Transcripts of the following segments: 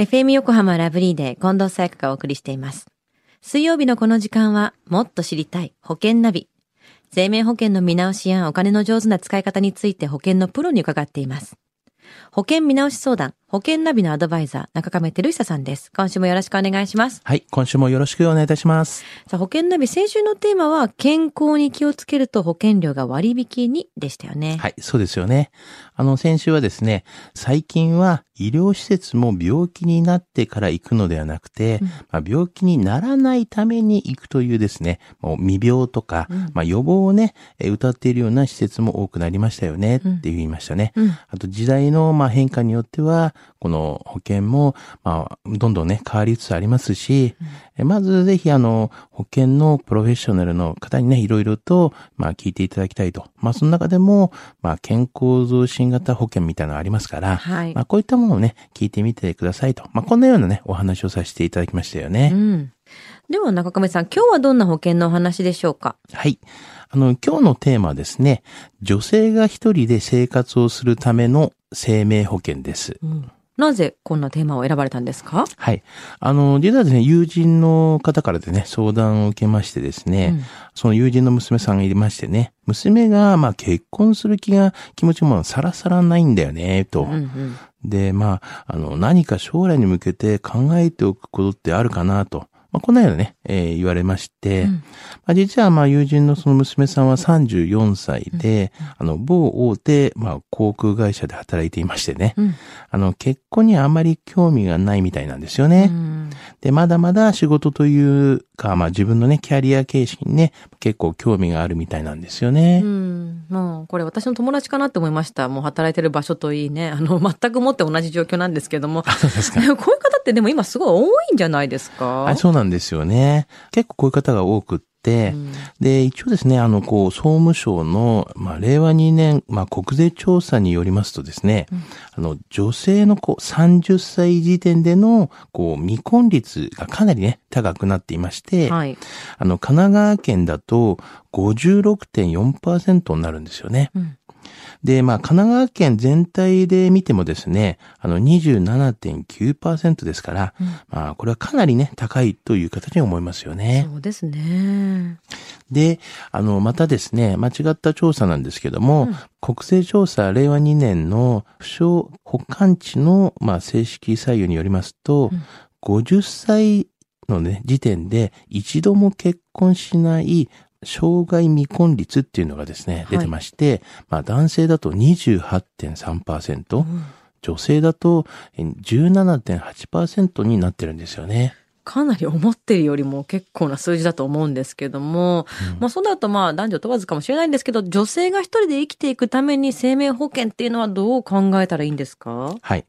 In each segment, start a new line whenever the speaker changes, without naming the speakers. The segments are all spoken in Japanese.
FM 横浜ラブリーで近藤沙耶香がお送りしています。水曜日のこの時間は、もっと知りたい保険ナビ。生命保険の見直しやお金の上手な使い方について保険のプロに伺っています。保険見直し相談、保険ナビのアドバイザー、中亀照久さんです。今週もよろしくお願いします。
はい、今週もよろしくお願いいたします。
さあ、保険ナビ、先週のテーマは、健康に気をつけると保険料が割引にでしたよね。
はい、そうですよね。あの、先週はですね、最近は医療施設も病気になってから行くのではなくて、
うん
まあ、病気にならないために行くというですね、もう未病とか、
うん
まあ、予防をね、えー歌っているような施設も多くなりましたよね、
うん
って言いましたね。
うん。
あと時代のまあ変化によっては、この保険もまあどんどんね変わりつつありますし、えまずぜひあの保険のプロフェッショナルの方にね、いろいろとまあ聞いていただきたいと。まあその中でもまあ健康増進型保険みたいなのがありますから、
はい
ま。あこういったものをね、聞いてみてくださいと。まあこんなようなね、お話をさせていただきましたよね。
うん。では、中亀さん、今日はどんな保険のお話でしょうか？
はい。あの、今日のテーマはですね、女性が一人で生活をするための生命保険です。
うん。なぜこんなテーマを選ばれたんですか？
はい。あの、実はですね、友人の方からでね、相談を受けましてですね、
うん
その友人の娘さんがいましてね、娘が、まあ結婚する気が、気持ちもさらさらないんだよね、と。
うんうん
で、まあ、あの、何か将来に向けて考えておくことってあるかなと。まあ、こんなようなね、えー言われまして、
うん
まあ、実はまあ友人のその娘さんは34歳で、あの、某大手、まあ、航空会社で働いていましてね、
うん
あの、結婚にあまり興味がないみたいなんですよね。
うん
で、まだまだ仕事というか、まあ自分のね、キャリア形式にね、結構興味があるみたいなんですよね。
うん。もう、これ私の友達かなって思いました。もう働いてる場所といいね。あの、全くもって同じ状況なんですけども。
そうですか。
こういう方ってでも今すごい多いんじゃないですか？
はい、そうなんですよね。結構こういう方が多くって、
うん
で、一応ですね、あの、こう、総務省の、まあ、令和2年、まあ、国税調査によりますとですね、
うん
あの、女性の、こう、30歳時点での、こう、未婚率がかなりね、高くなっていまして、
はい。
あの、神奈川県だと56.4%になるんですよね。
うん
で、まあ、神奈川県全体で見てもですね、あの、27.9%ですから、
うん
まあ、これはかなりね、高いという形に思いますよね。
そうですね。
で、あの、またですね、間違った調査なんですけども、
うん
国勢調査令和2年の不詳保管地の、まあ、正式採用によりますと、
うん
50歳のね、時点で一度も結婚しない障害未婚率っていうのがですね、
はい
出てまして、まあ男性だと28.3%、
うん
女性だとえ17.8%になってるんですよね。
かなり思ってるよりも結構な数字だと思うんですけども、まあそうなるとまあ男女問わずかもしれないんですけど、女性が一人で生きていくために生命保険っていうのはどう考えたらいいんですか？
はい。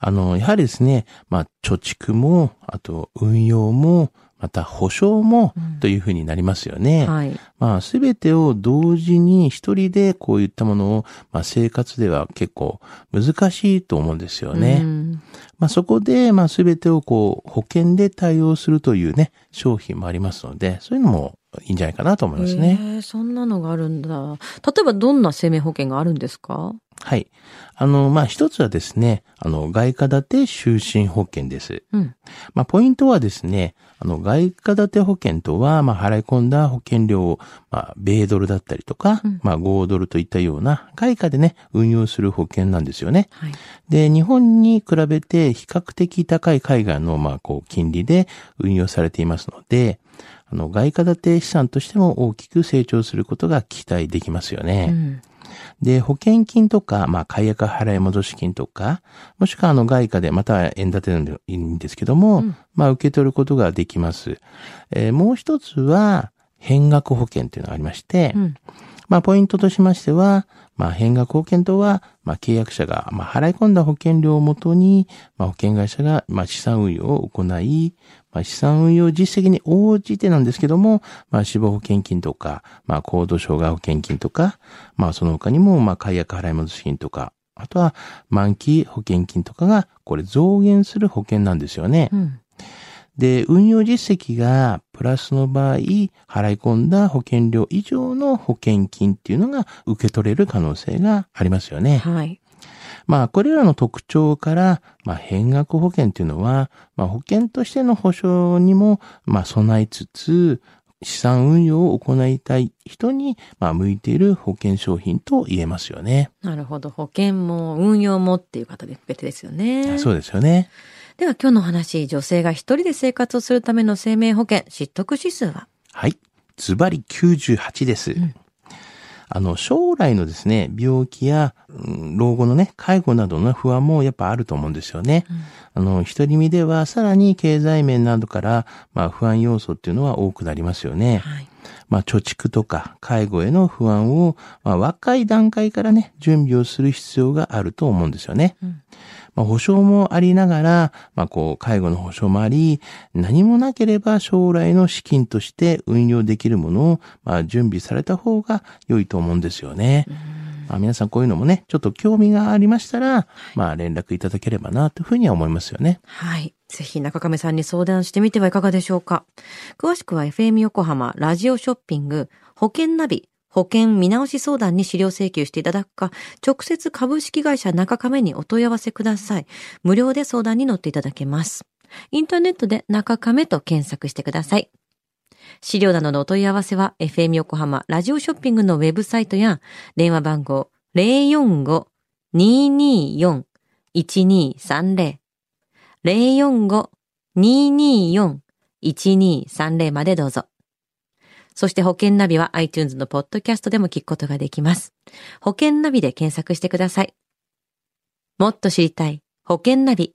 あの、やはりですね、まあ、貯蓄も、あと、運用も、また、保証も
うん、
というふうになりますよね。
はい。
まあ、すべてを同時に一人でこういったものを、まあ、生活では結構難しいと思うんですよね。
うん
まあ、そこで、まあ、すべてをこう、保険で対応するというね、商品もありますので、そういうのもいいんじゃないかなと思いますね。
へえそんなのがあるんだ。例えばどんな生命保険があるんですか？
はい。あの、まあ、一つはですね、あの、外貨建て就寝保険です。
うん。
まあ、ポイントはですね、あの、外貨建て保険とは、まあ、払い込んだ保険料を、まあ、米ドルだったりとか、
うん
まあ、5ドルといったような外貨でね、運用する保険なんですよね。
はい。
で、日本に比べて比較的高い海外の、まあ、こう、金利で運用されていますので、あの、外貨建て資産としても大きく成長することが期待できますよね。
うん。
で、保険金とか、まあ、解約払い戻し金とか、もしくはあの外貨で、または円建てでもいいんですけども、
うん
まあ、受け取ることができます。えーもう一つは、変額保険というのがありまして、
うん。
まあ、ポイントとしましては、まあ、変額保険とは、まあ、契約者が、まあ、払い込んだ保険料をもとに、まあ、保険会社が、まあ、資産運用を行い、まあ、資産運用実績に応じてなんですけども、まあ、死亡保険金とか、まあ、高度障害保険金とか、まあ、その他にも、まあ、解約払い戻し金とか、あとは、満期保険金とかが、これ増減する保険なんですよね。
うん。
で、運用実績がプラスの場合、払い込んだ保険料以上の保険金っていうのが受け取れる可能性がありますよね。
はい。
まあ、これらの特徴から、まあ、変額保険というのは、まあ、保険としての保証にも、まあ、備えつつ、資産運用を行いたい人に、まあ、向いている保険商品と言えますよね。
なるほど。保険も運用もっていう方で別ですよね。
そうですよね。
では今日の話、女性が一人で生活をするための生命保険、失得指数は？
はい。ズバリ98です。
ん
あの、将来のですね、病気や、うん老後のね、介護などの不安もやっぱあると思うんですよね。あの、独り身ではさらに経済面などから、まあ不安要素っていうのは多くなりますよね。
はい。
まあ貯蓄とか介護への不安を、まあ若い段階からね、準備をする必要があると思うんですよね。
うん
まあ保証もありながら、まあこう介護の保証もあり、何もなければ将来の資金として運用できるものを、まあ準備された方が良いと思うんですよね。まあ皆さんこういうのもね、ちょっと興味がありましたら、まあ連絡いただければなというふうには思いますよね。
はい。ぜひ中亀さんに相談してみてはいかがでしょうか。詳しくは FM 横浜ラジオショッピング保険ナビ保険見直し相談に資料請求していただくか、直接株式会社中亀にお問い合わせください。無料で相談に乗っていただけます。インターネットで中亀と検索してください。資料などのお問い合わせは FM 横浜ラジオショッピングのウェブサイトや電話番号045-224-1230 045-224-1230までどうぞ。そして保険ナビは iTunes のポッドキャストでも聞くことができます。保険ナビで検索してください。もっと知りたい保険ナビ。